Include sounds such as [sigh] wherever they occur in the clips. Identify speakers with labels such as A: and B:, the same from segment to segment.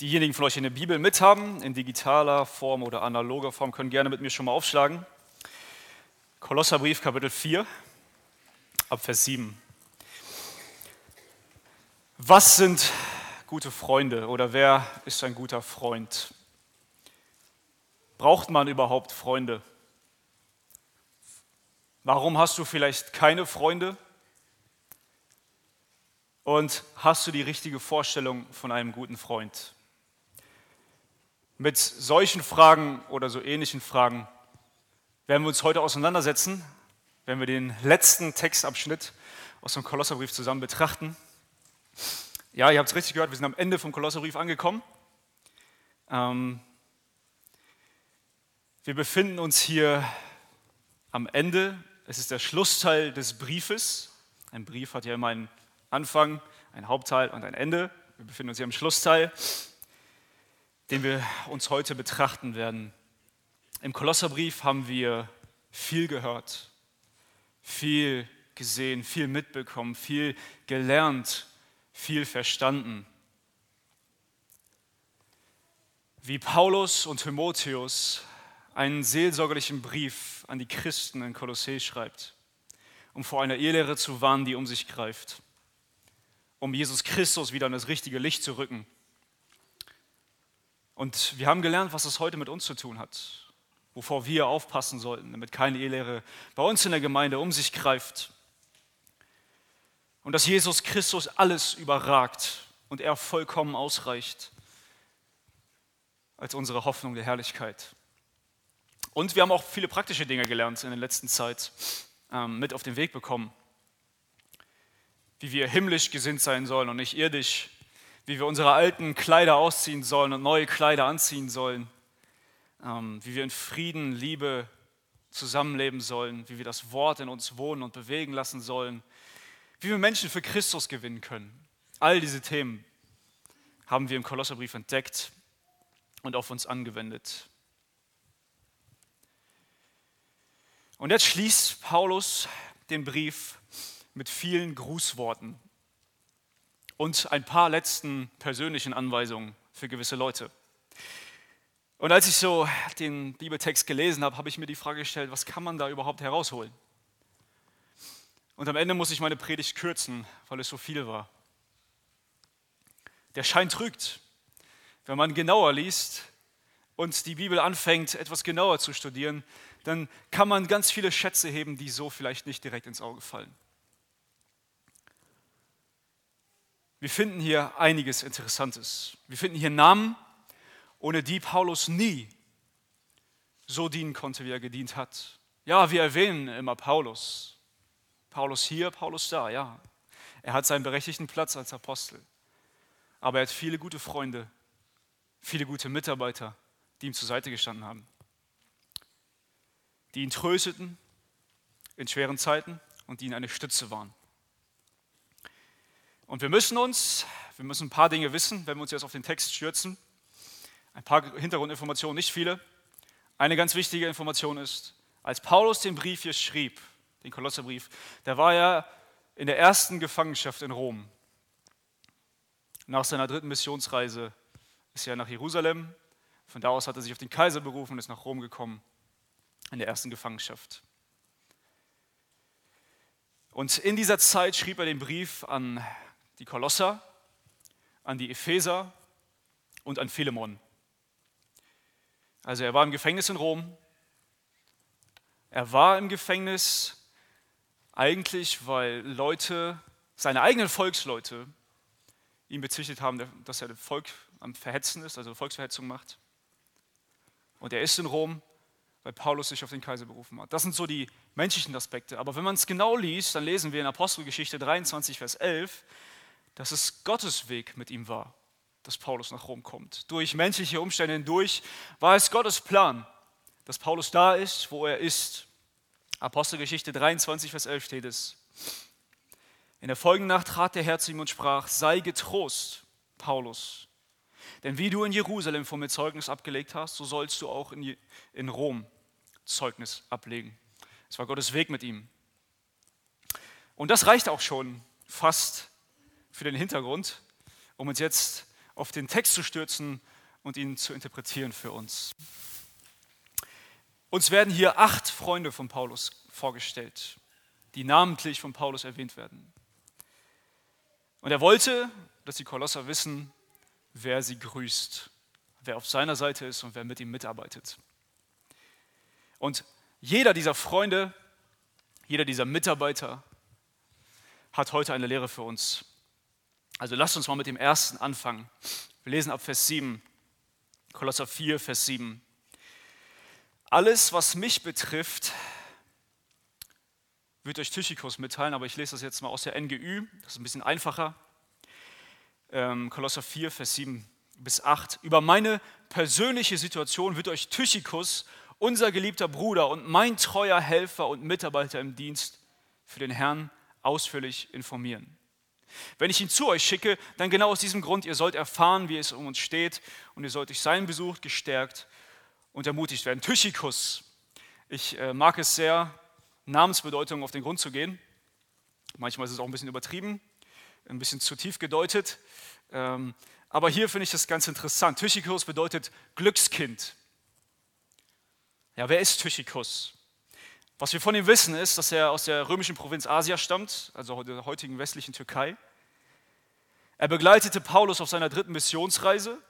A: Diejenigen von euch, die eine Bibel mithaben, in digitaler Form oder analoger Form, können gerne mit mir schon mal aufschlagen. Kolosserbrief, Kapitel 4, ab Vers 7. Was sind gute Freunde oder wer ist ein guter Freund? Braucht man überhaupt Freunde? Warum hast du vielleicht keine Freunde? Und hast du die richtige Vorstellung von einem guten Freund? Mit solchen Fragen oder so ähnlichen Fragen werden wir uns heute auseinandersetzen, wenn wir den letzten Textabschnitt aus dem Kolosserbrief zusammen betrachten. Ja, ihr habt es richtig gehört, wir sind am Ende vom Kolosserbrief angekommen. Ähm, wir befinden uns hier am Ende. Es ist der Schlussteil des Briefes. Ein Brief hat ja immer einen Anfang, ein Hauptteil und ein Ende. Wir befinden uns hier im Schlussteil den wir uns heute betrachten werden. Im Kolosserbrief haben wir viel gehört, viel gesehen, viel mitbekommen, viel gelernt, viel verstanden. Wie Paulus und Timotheus einen seelsorgerlichen Brief an die Christen in Kolossee schreibt, um vor einer Ehelehre zu warnen, die um sich greift, um Jesus Christus wieder in das richtige Licht zu rücken und wir haben gelernt, was es heute mit uns zu tun hat, wovor wir aufpassen sollten, damit keine Ehelehre bei uns in der Gemeinde um sich greift. Und dass Jesus Christus alles überragt und er vollkommen ausreicht als unsere Hoffnung der Herrlichkeit. Und wir haben auch viele praktische Dinge gelernt in der letzten Zeit ähm, mit auf den Weg bekommen. Wie wir himmlisch gesinnt sein sollen und nicht irdisch wie wir unsere alten Kleider ausziehen sollen und neue Kleider anziehen sollen, ähm, wie wir in Frieden, Liebe zusammenleben sollen, wie wir das Wort in uns wohnen und bewegen lassen sollen, wie wir Menschen für Christus gewinnen können. All diese Themen haben wir im Kolosserbrief entdeckt und auf uns angewendet. Und jetzt schließt Paulus den Brief mit vielen Grußworten und ein paar letzten persönlichen Anweisungen für gewisse Leute. Und als ich so den Bibeltext gelesen habe, habe ich mir die Frage gestellt, was kann man da überhaupt herausholen? Und am Ende muss ich meine Predigt kürzen, weil es so viel war. Der Schein trügt. Wenn man genauer liest und die Bibel anfängt, etwas genauer zu studieren, dann kann man ganz viele Schätze heben, die so vielleicht nicht direkt ins Auge fallen. Wir finden hier einiges Interessantes. Wir finden hier Namen, ohne die Paulus nie so dienen konnte, wie er gedient hat. Ja, wir erwähnen immer Paulus. Paulus hier, Paulus da, ja. Er hat seinen berechtigten Platz als Apostel. Aber er hat viele gute Freunde, viele gute Mitarbeiter, die ihm zur Seite gestanden haben. Die ihn trösteten in schweren Zeiten und die ihm eine Stütze waren. Und wir müssen uns, wir müssen ein paar Dinge wissen, wenn wir uns jetzt auf den Text stürzen. Ein paar Hintergrundinformationen, nicht viele. Eine ganz wichtige Information ist, als Paulus den Brief hier schrieb, den Kolosserbrief, da war er in der ersten Gefangenschaft in Rom. Nach seiner dritten Missionsreise ist er nach Jerusalem. Von da aus hat er sich auf den Kaiser berufen und ist nach Rom gekommen, in der ersten Gefangenschaft. Und in dieser Zeit schrieb er den Brief an die Kolosser, an die Epheser und an Philemon. Also er war im Gefängnis in Rom. Er war im Gefängnis eigentlich, weil Leute, seine eigenen Volksleute, ihn bezichtigt haben, dass er das Volk am Verhetzen ist, also Volksverhetzung macht. Und er ist in Rom, weil Paulus sich auf den Kaiser berufen hat. Das sind so die menschlichen Aspekte. Aber wenn man es genau liest, dann lesen wir in Apostelgeschichte 23, Vers 11, dass es Gottes Weg mit ihm war, dass Paulus nach Rom kommt. Durch menschliche Umstände hindurch war es Gottes Plan, dass Paulus da ist, wo er ist. Apostelgeschichte 23, Vers 11 steht es. In der folgenden Nacht trat der Herr zu ihm und sprach, sei getrost, Paulus, denn wie du in Jerusalem vor mir Zeugnis abgelegt hast, so sollst du auch in, in Rom Zeugnis ablegen. Es war Gottes Weg mit ihm. Und das reicht auch schon fast für den Hintergrund, um uns jetzt auf den Text zu stürzen und ihn zu interpretieren für uns. Uns werden hier acht Freunde von Paulus vorgestellt, die namentlich von Paulus erwähnt werden. Und er wollte, dass die Kolosser wissen, wer sie grüßt, wer auf seiner Seite ist und wer mit ihm mitarbeitet. Und jeder dieser Freunde, jeder dieser Mitarbeiter hat heute eine Lehre für uns. Also lasst uns mal mit dem ersten anfangen. Wir lesen ab Vers 7, Kolosser 4, Vers 7. Alles, was mich betrifft, wird euch Tychikus mitteilen, aber ich lese das jetzt mal aus der NGÜ, das ist ein bisschen einfacher. Ähm, Kolosser 4, Vers 7 bis 8. Über meine persönliche Situation wird euch Tychikus, unser geliebter Bruder und mein treuer Helfer und Mitarbeiter im Dienst für den Herrn, ausführlich informieren. Wenn ich ihn zu euch schicke, dann genau aus diesem Grund, ihr sollt erfahren, wie es um uns steht und ihr sollt durch seinen Besuch gestärkt und ermutigt werden. Tychikus, ich äh, mag es sehr, Namensbedeutung auf den Grund zu gehen. Manchmal ist es auch ein bisschen übertrieben, ein bisschen zu tief gedeutet. Ähm, aber hier finde ich das ganz interessant. Tychikus bedeutet Glückskind. Ja, wer ist Tychikus? Was wir von ihm wissen, ist, dass er aus der römischen Provinz Asia stammt, also der heutigen westlichen Türkei. Er begleitete Paulus auf seiner dritten Missionsreise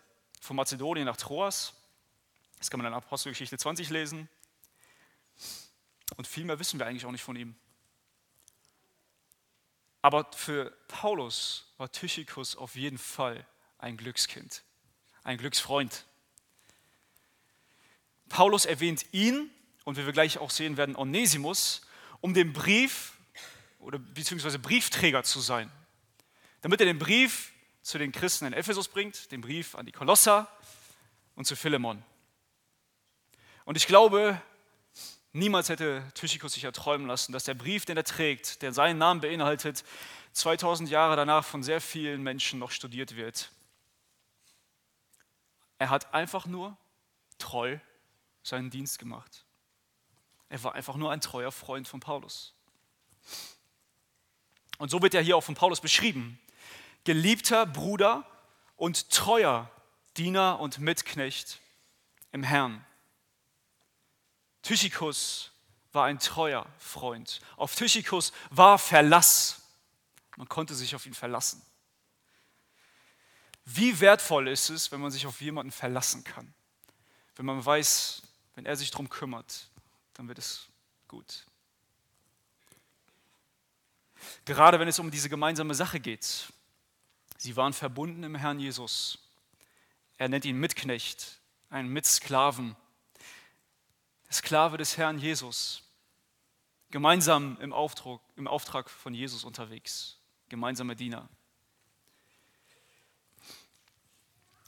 A: von Mazedonien nach Troas. Das kann man in Apostelgeschichte 20 lesen. Und viel mehr wissen wir eigentlich auch nicht von ihm. Aber für Paulus war Tychikus auf jeden Fall ein Glückskind, ein Glücksfreund. Paulus erwähnt ihn und wie wir gleich auch sehen werden, Onesimus, um den Brief oder beziehungsweise Briefträger zu sein. Damit er den Brief zu den Christen in Ephesus bringt, den Brief an die Kolosser und zu Philemon. Und ich glaube, niemals hätte Tychikus sich erträumen lassen, dass der Brief, den er trägt, der seinen Namen beinhaltet, 2000 Jahre danach von sehr vielen Menschen noch studiert wird. Er hat einfach nur treu seinen Dienst gemacht. Er war einfach nur ein treuer Freund von Paulus. Und so wird er hier auch von Paulus beschrieben. Geliebter Bruder und treuer Diener und Mitknecht im Herrn. Tychikus war ein treuer Freund. Auf Tychikus war Verlass. Man konnte sich auf ihn verlassen. Wie wertvoll ist es, wenn man sich auf jemanden verlassen kann? Wenn man weiß, wenn er sich darum kümmert, dann wird es gut. Gerade wenn es um diese gemeinsame Sache geht. Sie waren verbunden im Herrn Jesus. Er nennt ihn Mitknecht, einen Mitsklaven. Sklave des Herrn Jesus. Gemeinsam im Auftrag, im Auftrag von Jesus unterwegs. Gemeinsame Diener.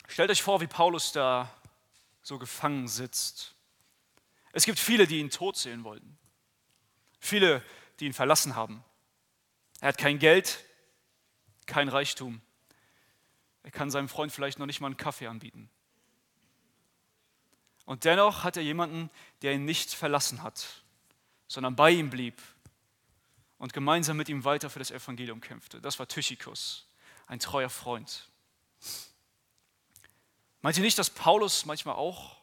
A: Stellt euch vor, wie Paulus da so gefangen sitzt es gibt viele, die ihn tot sehen wollten. Viele, die ihn verlassen haben. Er hat kein Geld, kein Reichtum. Er kann seinem Freund vielleicht noch nicht mal einen Kaffee anbieten. Und dennoch hat er jemanden, der ihn nicht verlassen hat, sondern bei ihm blieb und gemeinsam mit ihm weiter für das Evangelium kämpfte. Das war Tychikus, ein treuer Freund. Meint ihr nicht, dass Paulus manchmal auch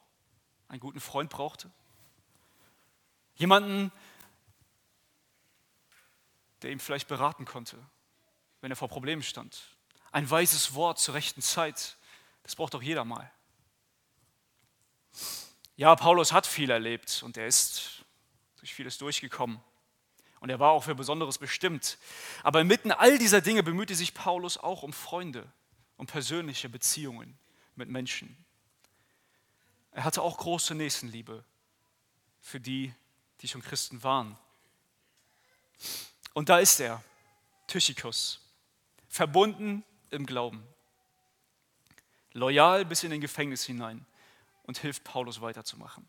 A: einen guten Freund brauchte? Jemanden, der ihm vielleicht beraten konnte, wenn er vor Problemen stand. Ein weises Wort zur rechten Zeit, das braucht doch jeder mal. Ja, Paulus hat viel erlebt und er ist durch vieles durchgekommen. Und er war auch für Besonderes bestimmt. Aber inmitten all dieser Dinge bemühte sich Paulus auch um Freunde, um persönliche Beziehungen mit Menschen. Er hatte auch große Nächstenliebe für die, die schon Christen waren. Und da ist er, Tychikus, verbunden im Glauben, loyal bis in den Gefängnis hinein und hilft Paulus weiterzumachen.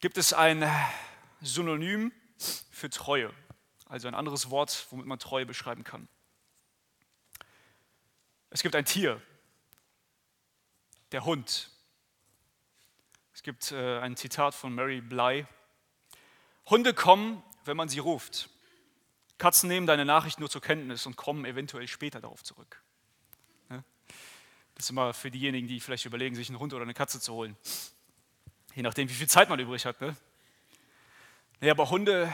A: Gibt es ein Synonym für Treue, also ein anderes Wort, womit man Treue beschreiben kann? Es gibt ein Tier, der Hund. Es gibt äh, ein Zitat von Mary Bly. Hunde kommen, wenn man sie ruft. Katzen nehmen deine Nachricht nur zur Kenntnis und kommen eventuell später darauf zurück. Das ist immer für diejenigen, die vielleicht überlegen, sich einen Hund oder eine Katze zu holen. Je nachdem, wie viel Zeit man übrig hat. Ne? Nee, aber Hunde,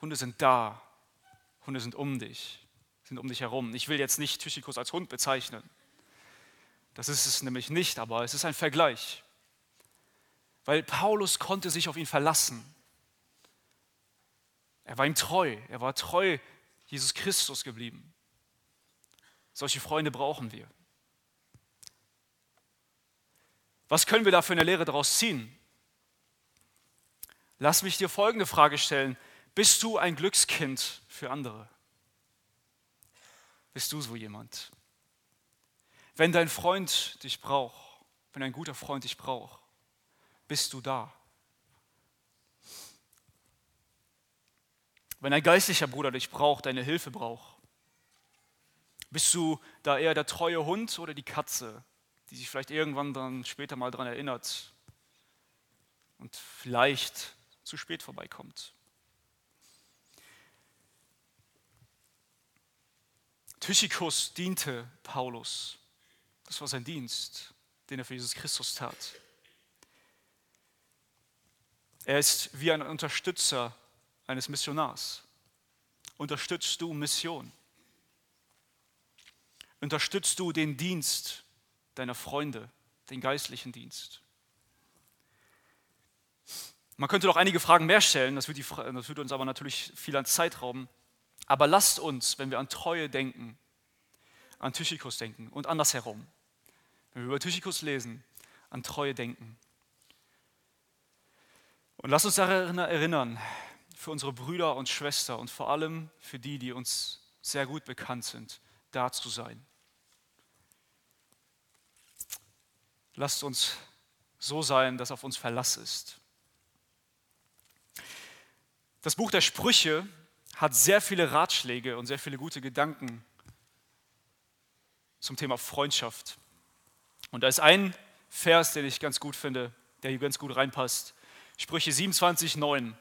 A: Hunde sind da. Hunde sind um dich, sind um dich herum. Ich will jetzt nicht Tychikus als Hund bezeichnen. Das ist es nämlich nicht, aber es ist ein Vergleich. Weil Paulus konnte sich auf ihn verlassen. Er war ihm treu. Er war treu Jesus Christus geblieben. Solche Freunde brauchen wir. Was können wir da für eine Lehre daraus ziehen? Lass mich dir folgende Frage stellen. Bist du ein Glückskind für andere? Bist du so jemand? Wenn dein Freund dich braucht, wenn ein guter Freund dich braucht, bist du da. Wenn ein geistlicher Bruder dich braucht, deine Hilfe braucht, bist du da eher der treue Hund oder die Katze, die sich vielleicht irgendwann dann später mal daran erinnert und vielleicht zu spät vorbeikommt? Tychikus diente Paulus. Das war sein Dienst, den er für Jesus Christus tat. Er ist wie ein Unterstützer eines Missionars. Unterstützt du Mission? Unterstützt du den Dienst deiner Freunde, den geistlichen Dienst? Man könnte noch einige Fragen mehr stellen, das würde, die, das würde uns aber natürlich viel an Zeit rauben. Aber lasst uns, wenn wir an Treue denken, an Tychikus denken und andersherum. Wenn wir über Tychikus lesen, an Treue denken. Und lass uns daran erinnern, für unsere Brüder und Schwestern und vor allem für die, die uns sehr gut bekannt sind, da zu sein. Lasst uns so sein, dass auf uns Verlass ist. Das Buch der Sprüche hat sehr viele Ratschläge und sehr viele gute Gedanken zum Thema Freundschaft. Und da ist ein Vers, den ich ganz gut finde, der hier ganz gut reinpasst. Sprüche 27, 9.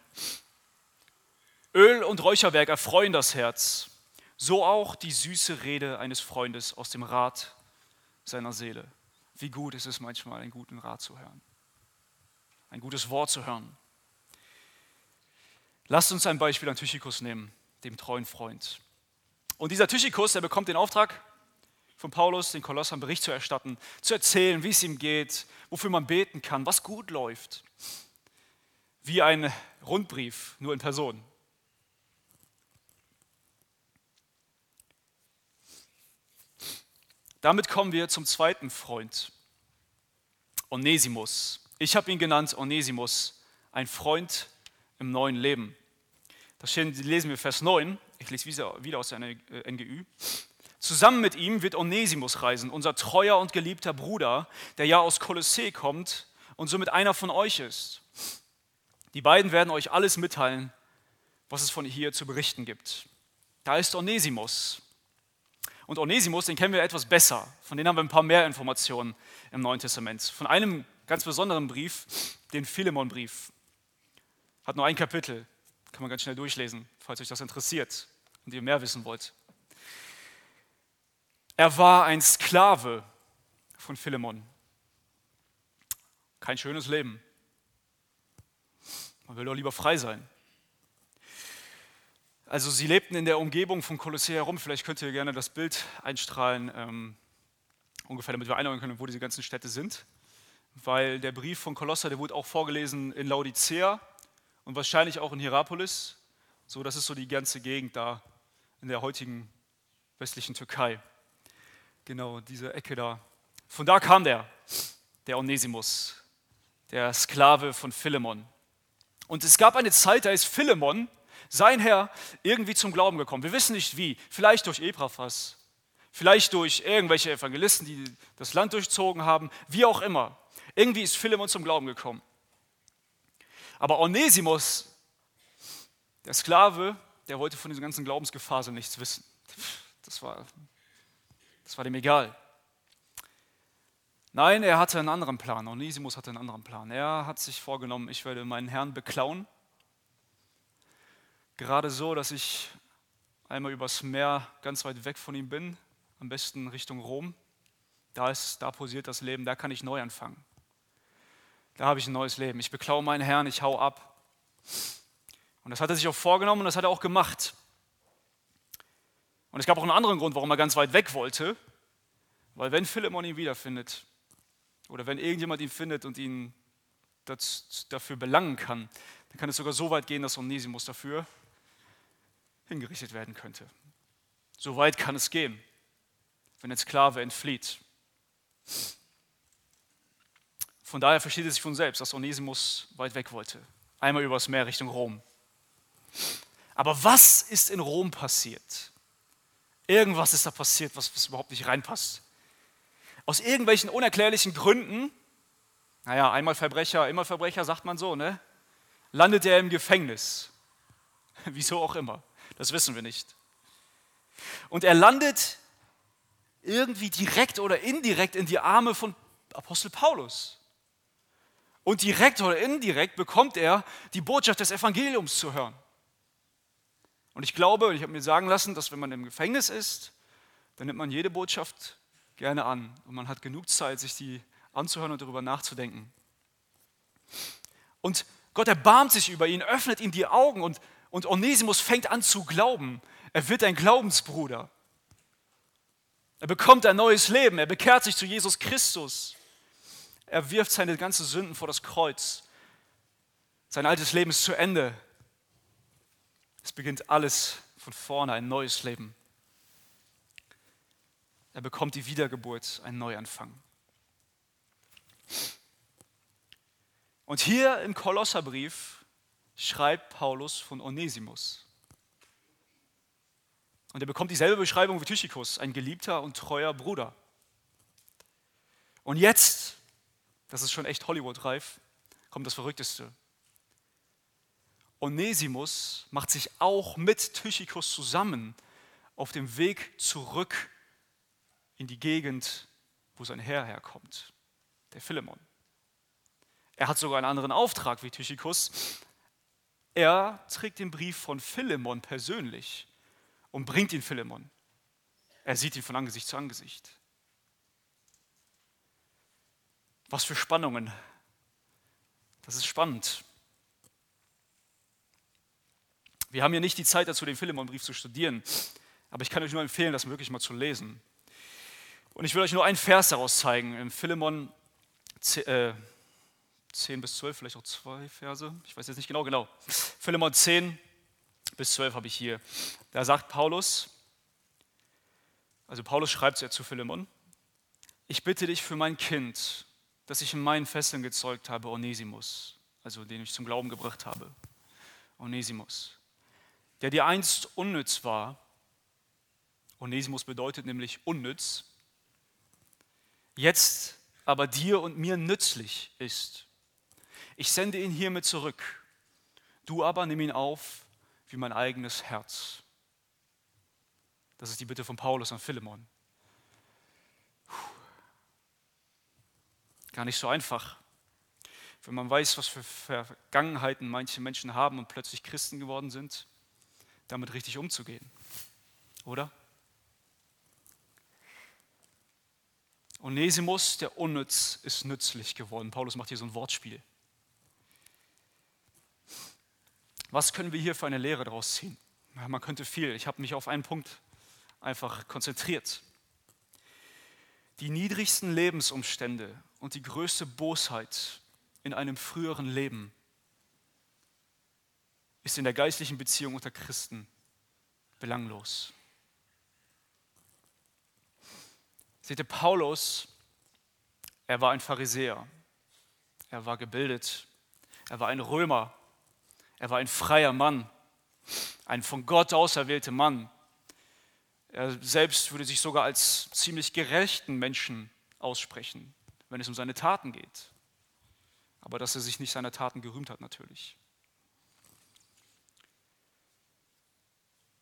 A: Öl und Räucherwerk erfreuen das Herz, so auch die süße Rede eines Freundes aus dem Rat seiner Seele. Wie gut ist es manchmal, einen guten Rat zu hören, ein gutes Wort zu hören. Lasst uns ein Beispiel an Tychikus nehmen, dem treuen Freund. Und dieser Tychikus, der bekommt den Auftrag von Paulus, den Kolossern Bericht zu erstatten, zu erzählen, wie es ihm geht, wofür man beten kann, was gut läuft wie ein Rundbrief, nur in Person. Damit kommen wir zum zweiten Freund, Onesimus. Ich habe ihn genannt Onesimus, ein Freund im neuen Leben. Das lesen wir Vers 9. Ich lese wieder aus der NGÜ. Zusammen mit ihm wird Onesimus reisen, unser treuer und geliebter Bruder, der ja aus Kolossee kommt und somit einer von euch ist. Die beiden werden euch alles mitteilen, was es von hier zu berichten gibt. Da ist Onesimus. Und Onesimus, den kennen wir etwas besser. Von dem haben wir ein paar mehr Informationen im Neuen Testament. Von einem ganz besonderen Brief, den Philemon-Brief. Hat nur ein Kapitel. Kann man ganz schnell durchlesen, falls euch das interessiert und ihr mehr wissen wollt. Er war ein Sklave von Philemon. Kein schönes Leben. Man will doch lieber frei sein. Also sie lebten in der Umgebung von Kolossee herum. Vielleicht könnt ihr gerne das Bild einstrahlen, ähm, ungefähr damit wir einordnen können, wo diese ganzen Städte sind. Weil der Brief von Kolosser, der wurde auch vorgelesen in Laodicea und wahrscheinlich auch in Hierapolis. So, das ist so die ganze Gegend da in der heutigen westlichen Türkei. Genau, diese Ecke da. Von da kam der, der Onesimus, der Sklave von Philemon. Und es gab eine Zeit, da ist Philemon, sein Herr, irgendwie zum Glauben gekommen. Wir wissen nicht wie. Vielleicht durch Epaphras, vielleicht durch irgendwelche Evangelisten, die das Land durchzogen haben, wie auch immer. Irgendwie ist Philemon zum Glauben gekommen. Aber Onesimus, der Sklave, der wollte von diesem ganzen Glaubensgefasel nichts wissen. Das war, das war dem egal. Nein, er hatte einen anderen Plan. Onesimus hatte einen anderen Plan. Er hat sich vorgenommen, ich werde meinen Herrn beklauen. Gerade so, dass ich einmal übers Meer ganz weit weg von ihm bin, am besten Richtung Rom. Da, ist, da posiert das Leben, da kann ich neu anfangen. Da habe ich ein neues Leben. Ich beklaue meinen Herrn, ich hau ab. Und das hat er sich auch vorgenommen und das hat er auch gemacht. Und es gab auch einen anderen Grund, warum er ganz weit weg wollte. Weil wenn Philemon ihn wiederfindet, oder wenn irgendjemand ihn findet und ihn das, dafür belangen kann, dann kann es sogar so weit gehen, dass Onesimus dafür hingerichtet werden könnte. So weit kann es gehen, wenn ein Sklave entflieht. Von daher versteht es sich von selbst, dass Onesimus weit weg wollte. Einmal übers Meer Richtung Rom. Aber was ist in Rom passiert? Irgendwas ist da passiert, was, was überhaupt nicht reinpasst. Aus irgendwelchen unerklärlichen Gründen, naja, einmal Verbrecher, immer Verbrecher, sagt man so, ne? Landet er im Gefängnis. [laughs] Wieso auch immer. Das wissen wir nicht. Und er landet irgendwie direkt oder indirekt in die Arme von Apostel Paulus. Und direkt oder indirekt bekommt er die Botschaft des Evangeliums zu hören. Und ich glaube, ich habe mir sagen lassen, dass wenn man im Gefängnis ist, dann nimmt man jede Botschaft gerne an. Und man hat genug Zeit, sich die anzuhören und darüber nachzudenken. Und Gott erbarmt sich über ihn, öffnet ihm die Augen und, und Onesimus fängt an zu glauben. Er wird ein Glaubensbruder. Er bekommt ein neues Leben. Er bekehrt sich zu Jesus Christus. Er wirft seine ganzen Sünden vor das Kreuz. Sein altes Leben ist zu Ende. Es beginnt alles von vorne, ein neues Leben. Er bekommt die Wiedergeburt, einen Neuanfang. Und hier im Kolosserbrief schreibt Paulus von Onesimus. Und er bekommt dieselbe Beschreibung wie Tychikus, ein geliebter und treuer Bruder. Und jetzt, das ist schon echt Hollywood-reif, kommt das Verrückteste. Onesimus macht sich auch mit Tychikus zusammen auf dem Weg zurück in die Gegend, wo sein Herr herkommt, der Philemon. Er hat sogar einen anderen Auftrag wie Tychikus. Er trägt den Brief von Philemon persönlich und bringt ihn Philemon. Er sieht ihn von Angesicht zu Angesicht. Was für Spannungen. Das ist spannend. Wir haben hier nicht die Zeit dazu, den Philemon-Brief zu studieren, aber ich kann euch nur empfehlen, das wirklich mal zu lesen. Und ich will euch nur einen Vers daraus zeigen, in Philemon 10 äh, bis 12, vielleicht auch zwei Verse, ich weiß jetzt nicht genau, genau. Philemon 10 bis 12 habe ich hier. Da sagt Paulus, also Paulus schreibt ja zu Philemon, ich bitte dich für mein Kind, das ich in meinen Fesseln gezeugt habe, Onesimus, also den ich zum Glauben gebracht habe, Onesimus der dir einst unnütz war. Onesimus bedeutet nämlich unnütz, jetzt aber dir und mir nützlich ist. Ich sende ihn hiermit zurück. Du aber nimm ihn auf wie mein eigenes Herz. Das ist die Bitte von Paulus an Philemon. Gar nicht so einfach. Wenn man weiß, was für Vergangenheiten manche Menschen haben und plötzlich Christen geworden sind, damit richtig umzugehen. Oder? Onesimus, der unnütz, ist nützlich geworden. Paulus macht hier so ein Wortspiel. Was können wir hier für eine Lehre daraus ziehen? Man könnte viel. Ich habe mich auf einen Punkt einfach konzentriert. Die niedrigsten Lebensumstände und die größte Bosheit in einem früheren Leben ist in der geistlichen Beziehung unter Christen belanglos. Seht ihr, Paulus, er war ein Pharisäer, er war gebildet, er war ein Römer, er war ein freier Mann, ein von Gott auserwählter Mann. Er selbst würde sich sogar als ziemlich gerechten Menschen aussprechen, wenn es um seine Taten geht. Aber dass er sich nicht seiner Taten gerühmt hat natürlich.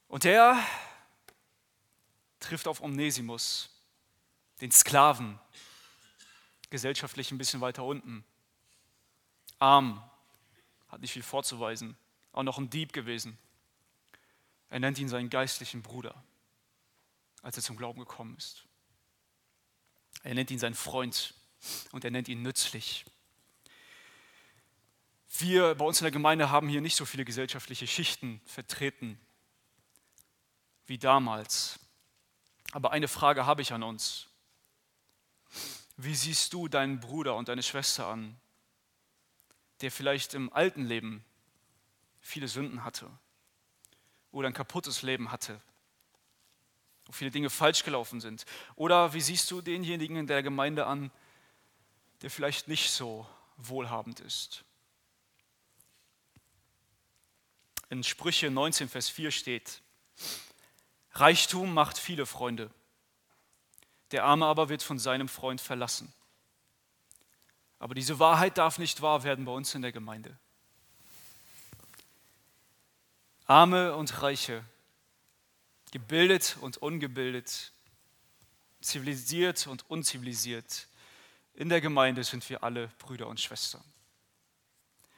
A: Und er trifft auf Onesimus, den Sklaven, gesellschaftlich ein bisschen weiter unten. Arm, hat nicht viel vorzuweisen, auch noch ein Dieb gewesen. Er nennt ihn seinen geistlichen Bruder, als er zum Glauben gekommen ist. Er nennt ihn seinen Freund und er nennt ihn nützlich. Wir bei uns in der Gemeinde haben hier nicht so viele gesellschaftliche Schichten vertreten wie damals. Aber eine Frage habe ich an uns. Wie siehst du deinen Bruder und deine Schwester an, der vielleicht im alten Leben viele Sünden hatte oder ein kaputtes Leben hatte, wo viele Dinge falsch gelaufen sind? Oder wie siehst du denjenigen in der Gemeinde an, der vielleicht nicht so wohlhabend ist? In Sprüche 19, Vers 4 steht, Reichtum macht viele Freunde, der Arme aber wird von seinem Freund verlassen. Aber diese Wahrheit darf nicht wahr werden bei uns in der Gemeinde. Arme und Reiche, gebildet und ungebildet, zivilisiert und unzivilisiert, in der Gemeinde sind wir alle Brüder und Schwestern.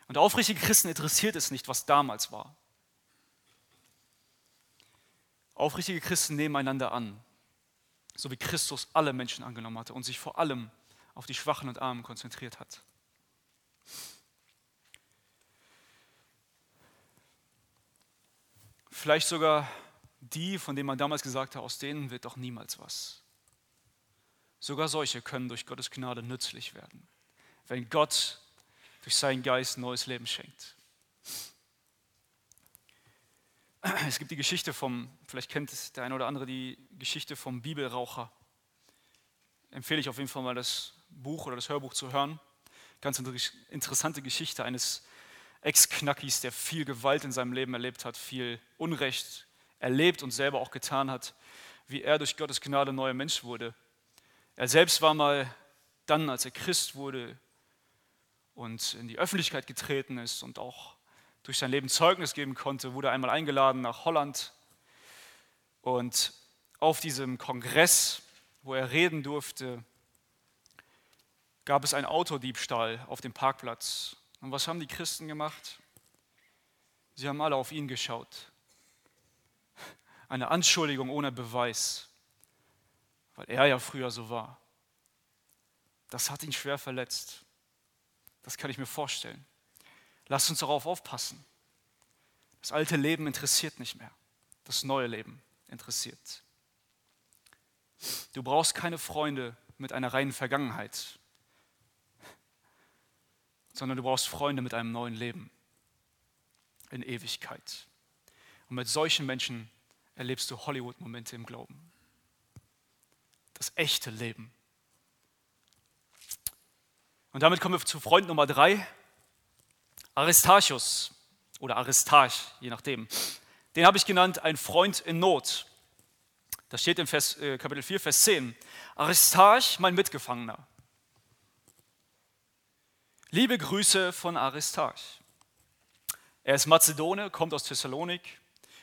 A: Und aufrichtige Christen interessiert es nicht, was damals war. Aufrichtige Christen nehmen einander an, so wie Christus alle Menschen angenommen hatte und sich vor allem auf die Schwachen und Armen konzentriert hat. Vielleicht sogar die, von denen man damals gesagt hat, aus denen wird doch niemals was. Sogar solche können durch Gottes Gnade nützlich werden, wenn Gott durch seinen Geist neues Leben schenkt. [clears throat] Es gibt die Geschichte vom, vielleicht kennt der eine oder andere die Geschichte vom Bibelraucher. Empfehle ich auf jeden Fall mal das Buch oder das Hörbuch zu hören. Ganz interessante Geschichte eines Ex-Knackis, der viel Gewalt in seinem Leben erlebt hat, viel Unrecht erlebt und selber auch getan hat, wie er durch Gottes Gnade neuer Mensch wurde. Er selbst war mal dann, als er Christ wurde und in die Öffentlichkeit getreten ist und auch durch sein Leben Zeugnis geben konnte, wurde einmal eingeladen nach Holland. Und auf diesem Kongress, wo er reden durfte, gab es einen Autodiebstahl auf dem Parkplatz. Und was haben die Christen gemacht? Sie haben alle auf ihn geschaut. Eine Anschuldigung ohne Beweis, weil er ja früher so war. Das hat ihn schwer verletzt. Das kann ich mir vorstellen. Lasst uns darauf aufpassen. Das alte Leben interessiert nicht mehr. Das neue Leben interessiert. Du brauchst keine Freunde mit einer reinen Vergangenheit, sondern du brauchst Freunde mit einem neuen Leben in Ewigkeit. Und mit solchen Menschen erlebst du Hollywood-Momente im Glauben. Das echte Leben. Und damit kommen wir zu Freund Nummer drei. Aristarchus oder Aristarch, je nachdem. Den habe ich genannt, ein Freund in Not. Das steht in Vers, äh, Kapitel 4, Vers 10. Aristarch, mein Mitgefangener. Liebe Grüße von Aristarch. Er ist Mazedone, kommt aus Thessalonik,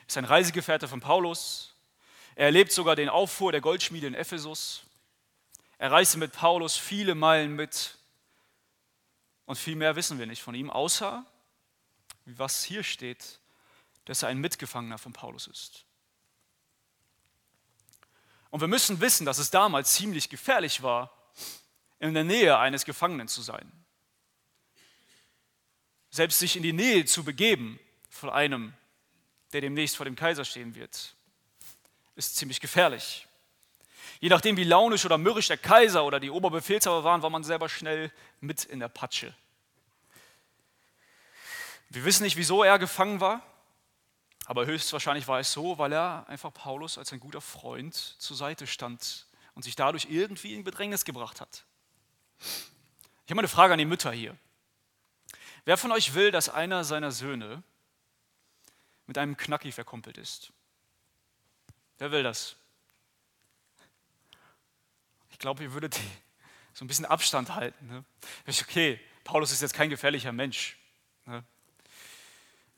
A: ist ein Reisegefährte von Paulus. Er erlebt sogar den Auffuhr der Goldschmiede in Ephesus. Er reiste mit Paulus viele Meilen mit und viel mehr wissen wir nicht von ihm, außer, was hier steht, dass er ein Mitgefangener von Paulus ist. Und wir müssen wissen, dass es damals ziemlich gefährlich war, in der Nähe eines Gefangenen zu sein. Selbst sich in die Nähe zu begeben von einem, der demnächst vor dem Kaiser stehen wird, ist ziemlich gefährlich. Je nachdem, wie launisch oder mürrisch der Kaiser oder die Oberbefehlshaber waren, war man selber schnell mit in der Patsche. Wir wissen nicht, wieso er gefangen war, aber höchstwahrscheinlich war es so, weil er einfach Paulus als ein guter Freund zur Seite stand und sich dadurch irgendwie in Bedrängnis gebracht hat. Ich habe eine Frage an die Mütter hier. Wer von euch will, dass einer seiner Söhne mit einem Knacki verkumpelt ist? Wer will das? Ich glaube, ihr würdet so ein bisschen Abstand halten. Ne? Okay, Paulus ist jetzt kein gefährlicher Mensch. Ne?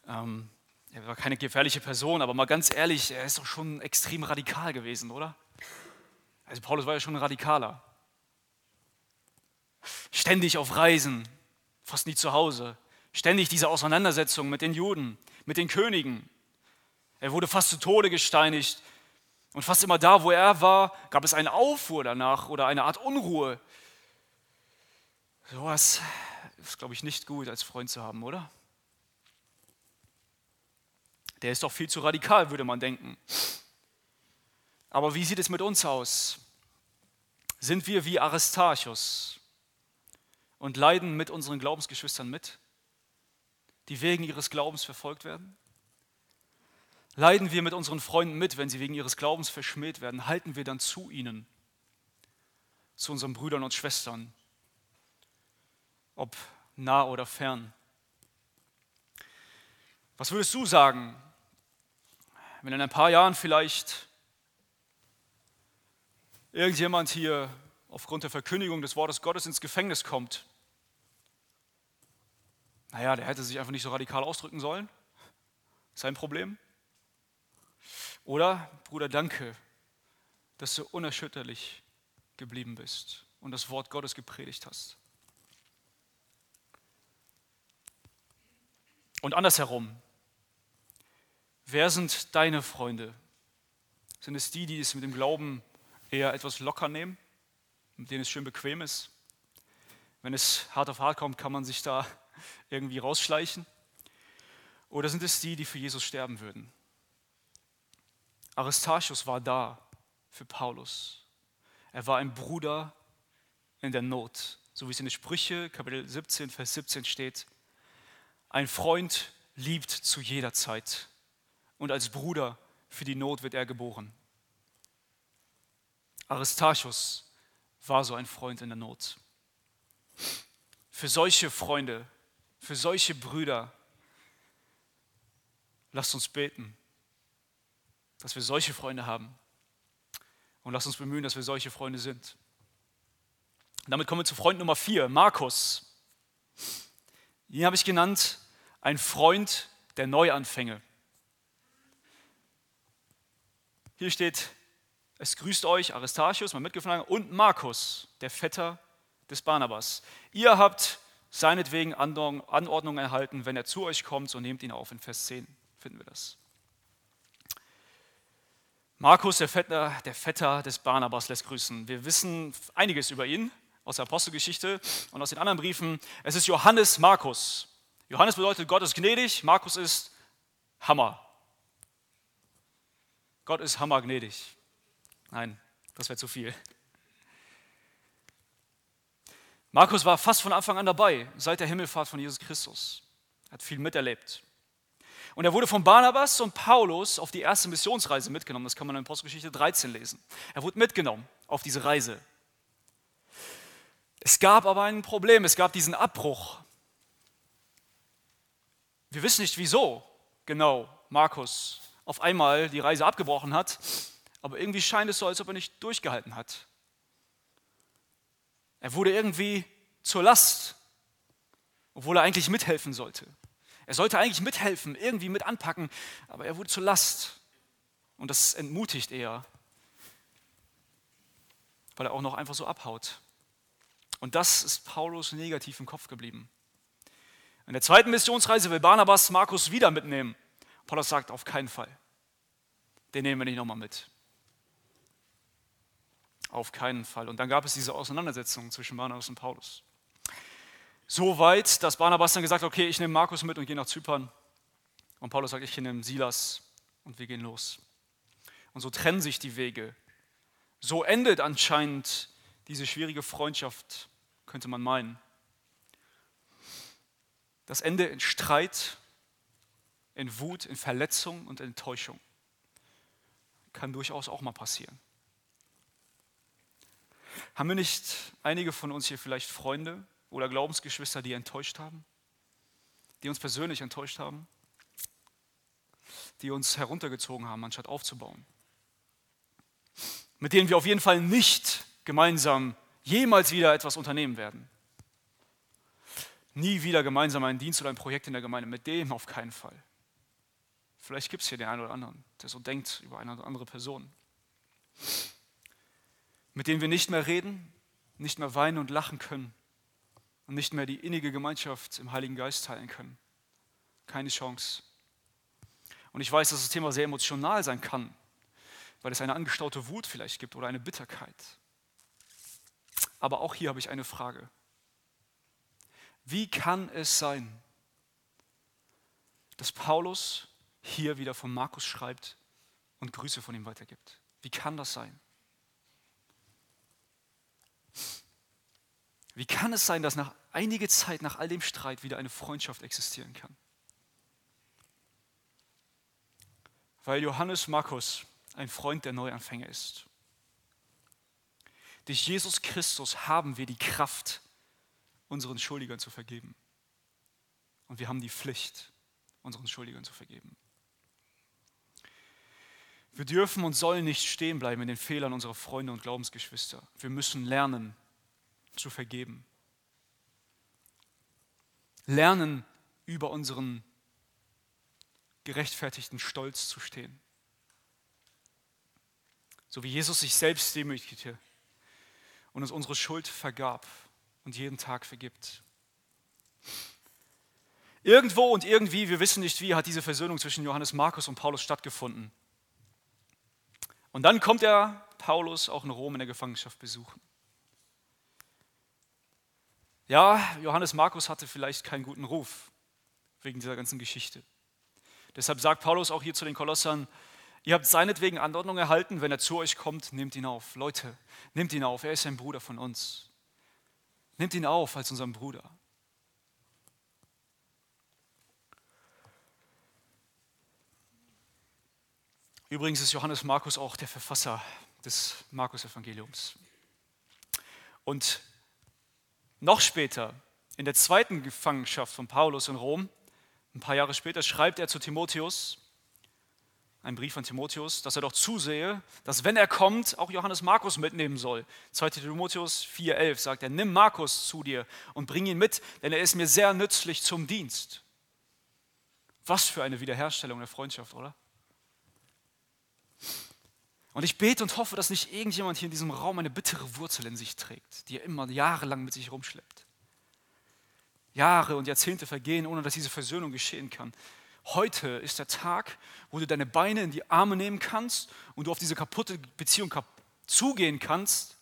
A: Ähm, er war keine gefährliche Person, aber mal ganz ehrlich, er ist doch schon extrem radikal gewesen, oder? Also Paulus war ja schon ein Radikaler. Ständig auf Reisen, fast nie zu Hause. Ständig diese Auseinandersetzung mit den Juden, mit den Königen. Er wurde fast zu Tode gesteinigt. Und fast immer da, wo er war, gab es eine Aufruhr danach oder eine Art Unruhe. Sowas ist, glaube ich, nicht gut als Freund zu haben, oder? Der ist doch viel zu radikal, würde man denken. Aber wie sieht es mit uns aus? Sind wir wie Aristarchus und leiden mit unseren Glaubensgeschwistern mit, die wegen ihres Glaubens verfolgt werden? Leiden wir mit unseren Freunden mit, wenn sie wegen ihres Glaubens verschmäht werden? Halten wir dann zu ihnen, zu unseren Brüdern und Schwestern, ob nah oder fern? Was würdest du sagen, wenn in ein paar Jahren vielleicht irgendjemand hier aufgrund der Verkündigung des Wortes Gottes ins Gefängnis kommt, naja, der hätte sich einfach nicht so radikal ausdrücken sollen. Sein Problem. Oder, Bruder, danke, dass du unerschütterlich geblieben bist und das Wort Gottes gepredigt hast. Und andersherum, wer sind deine Freunde? Sind es die, die es mit dem Glauben eher etwas locker nehmen, mit denen es schön bequem ist. Wenn es hart auf hart kommt, kann man sich da [laughs] irgendwie rausschleichen. Oder sind es die, die für Jesus sterben würden? Aristarchus war da für Paulus. Er war ein Bruder in der Not, so wie es in den Sprüche, Kapitel 17, Vers 17 steht. Ein Freund liebt zu jeder Zeit und als Bruder für die Not wird er geboren. Aristarchus war so ein Freund in der Not. Für solche Freunde, für solche Brüder, lasst uns beten, dass wir solche Freunde haben. Und lasst uns bemühen, dass wir solche Freunde sind. Und damit kommen wir zu Freund Nummer vier, Markus. Ihn habe ich genannt, ein Freund der Neuanfänge. Hier steht, es grüßt euch Aristarchus, mein Mitgefangene, und Markus, der Vetter des Barnabas. Ihr habt seinetwegen Anordnung erhalten, wenn er zu euch kommt, so nehmt ihn auf. In Vers 10 finden wir das. Markus, der Vetter, der Vetter des Barnabas, lässt grüßen. Wir wissen einiges über ihn aus der Apostelgeschichte und aus den anderen Briefen. Es ist Johannes Markus. Johannes bedeutet, Gott ist gnädig, Markus ist Hammer. Gott ist hammergnädig. Nein, das wäre zu viel. Markus war fast von Anfang an dabei, seit der Himmelfahrt von Jesus Christus. Er hat viel miterlebt. Und er wurde von Barnabas und Paulus auf die erste Missionsreise mitgenommen. Das kann man in Postgeschichte 13 lesen. Er wurde mitgenommen auf diese Reise. Es gab aber ein Problem, es gab diesen Abbruch. Wir wissen nicht, wieso genau Markus auf einmal die Reise abgebrochen hat. Aber irgendwie scheint es so, als ob er nicht durchgehalten hat. Er wurde irgendwie zur Last, obwohl er eigentlich mithelfen sollte. Er sollte eigentlich mithelfen, irgendwie mit anpacken, aber er wurde zur Last. Und das entmutigt eher, weil er auch noch einfach so abhaut. Und das ist Paulus negativ im Kopf geblieben. In der zweiten Missionsreise will Barnabas Markus wieder mitnehmen. Paulus sagt, auf keinen Fall. Den nehmen wir nicht nochmal mit. Auf keinen Fall. Und dann gab es diese Auseinandersetzung zwischen Barnabas und Paulus. So weit, dass Barnabas dann gesagt hat, okay, ich nehme Markus mit und gehe nach Zypern. Und Paulus sagt, ich nehme Silas und wir gehen los. Und so trennen sich die Wege. So endet anscheinend diese schwierige Freundschaft, könnte man meinen. Das Ende in Streit, in Wut, in Verletzung und Enttäuschung. Kann durchaus auch mal passieren. Haben wir nicht einige von uns hier vielleicht Freunde oder Glaubensgeschwister, die enttäuscht haben? Die uns persönlich enttäuscht haben? Die uns heruntergezogen haben, anstatt aufzubauen? Mit denen wir auf jeden Fall nicht gemeinsam jemals wieder etwas unternehmen werden. Nie wieder gemeinsam einen Dienst oder ein Projekt in der Gemeinde. Mit dem auf keinen Fall. Vielleicht gibt es hier den einen oder anderen, der so denkt über eine oder andere Person mit denen wir nicht mehr reden, nicht mehr weinen und lachen können und nicht mehr die innige Gemeinschaft im Heiligen Geist teilen können. Keine Chance. Und ich weiß, dass das Thema sehr emotional sein kann, weil es eine angestaute Wut vielleicht gibt oder eine Bitterkeit. Aber auch hier habe ich eine Frage. Wie kann es sein, dass Paulus hier wieder von Markus schreibt und Grüße von ihm weitergibt? Wie kann das sein? Wie kann es sein, dass nach einiger Zeit, nach all dem Streit, wieder eine Freundschaft existieren kann? Weil Johannes Markus ein Freund der Neuanfänger ist. Durch Jesus Christus haben wir die Kraft, unseren Schuldigern zu vergeben. Und wir haben die Pflicht, unseren Schuldigern zu vergeben. Wir dürfen und sollen nicht stehen bleiben in den Fehlern unserer Freunde und Glaubensgeschwister. Wir müssen lernen zu vergeben. Lernen über unseren gerechtfertigten Stolz zu stehen. So wie Jesus sich selbst demütigte und uns unsere Schuld vergab und jeden Tag vergibt. Irgendwo und irgendwie, wir wissen nicht wie, hat diese Versöhnung zwischen Johannes Markus und Paulus stattgefunden. Und dann kommt er Paulus auch in Rom in der Gefangenschaft besuchen. Ja, Johannes Markus hatte vielleicht keinen guten Ruf wegen dieser ganzen Geschichte. Deshalb sagt Paulus auch hier zu den Kolossern, ihr habt seinetwegen Anordnung erhalten, wenn er zu euch kommt, nehmt ihn auf. Leute, nehmt ihn auf, er ist ein Bruder von uns. Nehmt ihn auf als unseren Bruder. Übrigens ist Johannes Markus auch der Verfasser des Markus-Evangeliums. Und noch später, in der zweiten Gefangenschaft von Paulus in Rom, ein paar Jahre später, schreibt er zu Timotheus, einen Brief an Timotheus, dass er doch zusehe, dass wenn er kommt, auch Johannes Markus mitnehmen soll. 2 Timotheus 4,11 sagt er: Nimm Markus zu dir und bring ihn mit, denn er ist mir sehr nützlich zum Dienst. Was für eine Wiederherstellung der Freundschaft, oder? Und ich bete und hoffe, dass nicht irgendjemand hier in diesem Raum eine bittere Wurzel in sich trägt, die er immer jahrelang mit sich rumschleppt. Jahre und Jahrzehnte vergehen, ohne dass diese Versöhnung geschehen kann. Heute ist der Tag, wo du deine Beine in die Arme nehmen kannst und du auf diese kaputte Beziehung zugehen kannst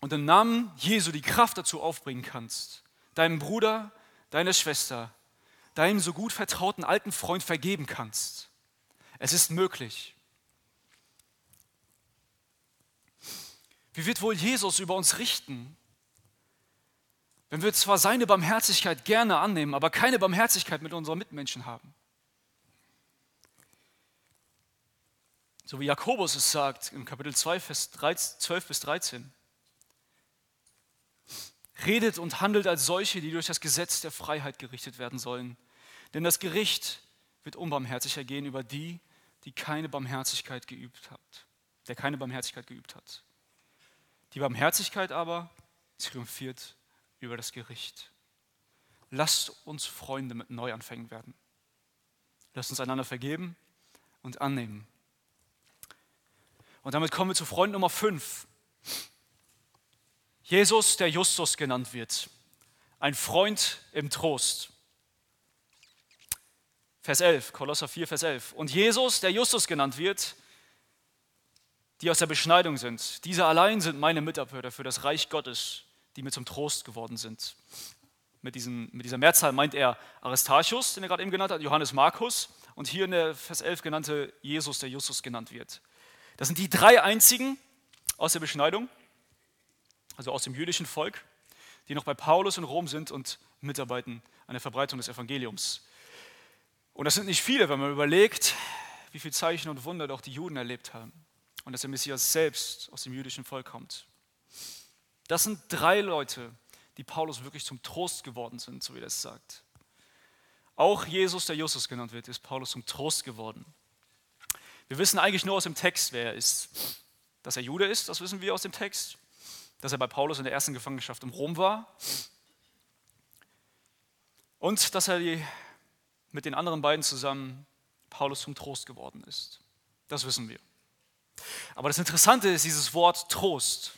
A: und im Namen Jesu die Kraft dazu aufbringen kannst, deinem Bruder, deiner Schwester, deinem so gut vertrauten alten Freund vergeben kannst es ist möglich. Wie wird wohl Jesus über uns richten, wenn wir zwar seine Barmherzigkeit gerne annehmen, aber keine Barmherzigkeit mit unseren Mitmenschen haben? So wie Jakobus es sagt im Kapitel 2, Vers 12 bis 13. Redet und handelt als solche, die durch das Gesetz der Freiheit gerichtet werden sollen. Denn das Gericht wird unbarmherzig ergehen über die, die keine Barmherzigkeit geübt hat, der keine Barmherzigkeit geübt hat. Die Barmherzigkeit aber triumphiert über das Gericht. Lasst uns Freunde mit Neuanfängen werden. Lasst uns einander vergeben und annehmen. Und damit kommen wir zu Freund Nummer 5. Jesus, der Justus genannt wird. Ein Freund im Trost. Vers 11, Kolosser 4, Vers 11. Und Jesus, der Justus genannt wird, die aus der Beschneidung sind, diese allein sind meine Mitarbeiter für das Reich Gottes, die mir zum Trost geworden sind. Mit, diesen, mit dieser Mehrzahl meint er Aristarchus, den er gerade eben genannt hat, Johannes Markus und hier in der Vers 11 genannte Jesus, der Justus genannt wird. Das sind die drei einzigen aus der Beschneidung, also aus dem jüdischen Volk, die noch bei Paulus in Rom sind und mitarbeiten an der Verbreitung des Evangeliums. Und das sind nicht viele, wenn man überlegt, wie viele Zeichen und Wunder doch die Juden erlebt haben und dass der Messias selbst aus dem jüdischen Volk kommt. Das sind drei Leute, die Paulus wirklich zum Trost geworden sind, so wie er es sagt. Auch Jesus, der Justus genannt wird, ist Paulus zum Trost geworden. Wir wissen eigentlich nur aus dem Text, wer er ist. Dass er Jude ist, das wissen wir aus dem Text. Dass er bei Paulus in der ersten Gefangenschaft in Rom war. Und dass er die mit den anderen beiden zusammen Paulus zum Trost geworden ist. Das wissen wir. Aber das Interessante ist dieses Wort Trost.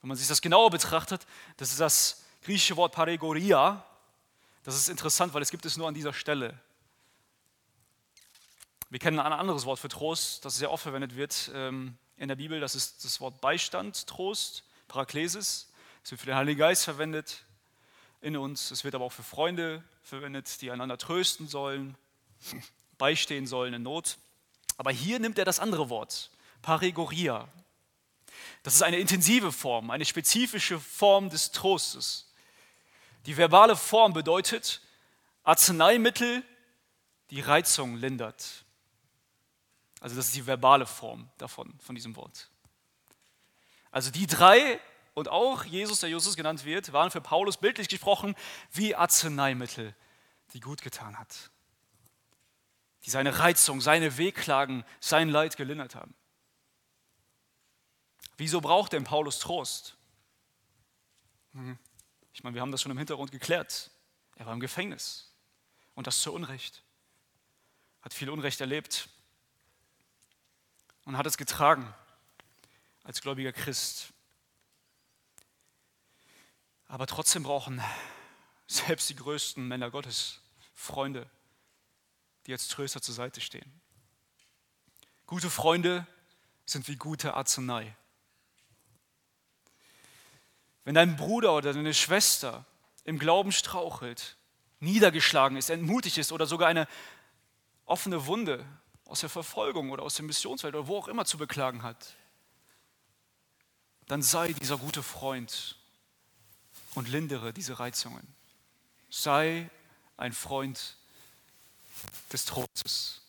A: Wenn man sich das genauer betrachtet, das ist das griechische Wort Paregoria. Das ist interessant, weil es gibt es nur an dieser Stelle Wir kennen ein anderes Wort für Trost, das sehr oft verwendet wird ähm, in der Bibel. Das ist das Wort Beistand, Trost, Paraklesis. Es wird für den Heiligen Geist verwendet in uns. Es wird aber auch für Freunde verwendet, die einander trösten sollen, [laughs] beistehen sollen in Not. Aber hier nimmt er das andere Wort, Paregoria. Das ist eine intensive Form, eine spezifische Form des Trostes. Die verbale Form bedeutet Arzneimittel, die Reizung lindert. Also das ist die verbale Form davon, von diesem Wort. Also die drei und auch Jesus, der Justus genannt wird, waren für Paulus bildlich gesprochen wie Arzneimittel, die gut getan hat. Die seine Reizung, seine Wehklagen, sein Leid gelindert haben. Wieso braucht denn Paulus Trost? Hm. Ich meine, wir haben das schon im Hintergrund geklärt. Er war im Gefängnis und das zu Unrecht. Hat viel Unrecht erlebt und hat es getragen als gläubiger Christ. Aber trotzdem brauchen selbst die größten Männer Gottes Freunde, die als Tröster zur Seite stehen. Gute Freunde sind wie gute Arznei. Wenn dein Bruder oder deine Schwester im Glauben strauchelt, niedergeschlagen ist, entmutigt ist oder sogar eine offene Wunde aus der Verfolgung oder aus dem Missionsfeld oder wo auch immer zu beklagen hat, dann sei dieser gute Freund und lindere diese Reizungen. Sei ein Freund des Trostes.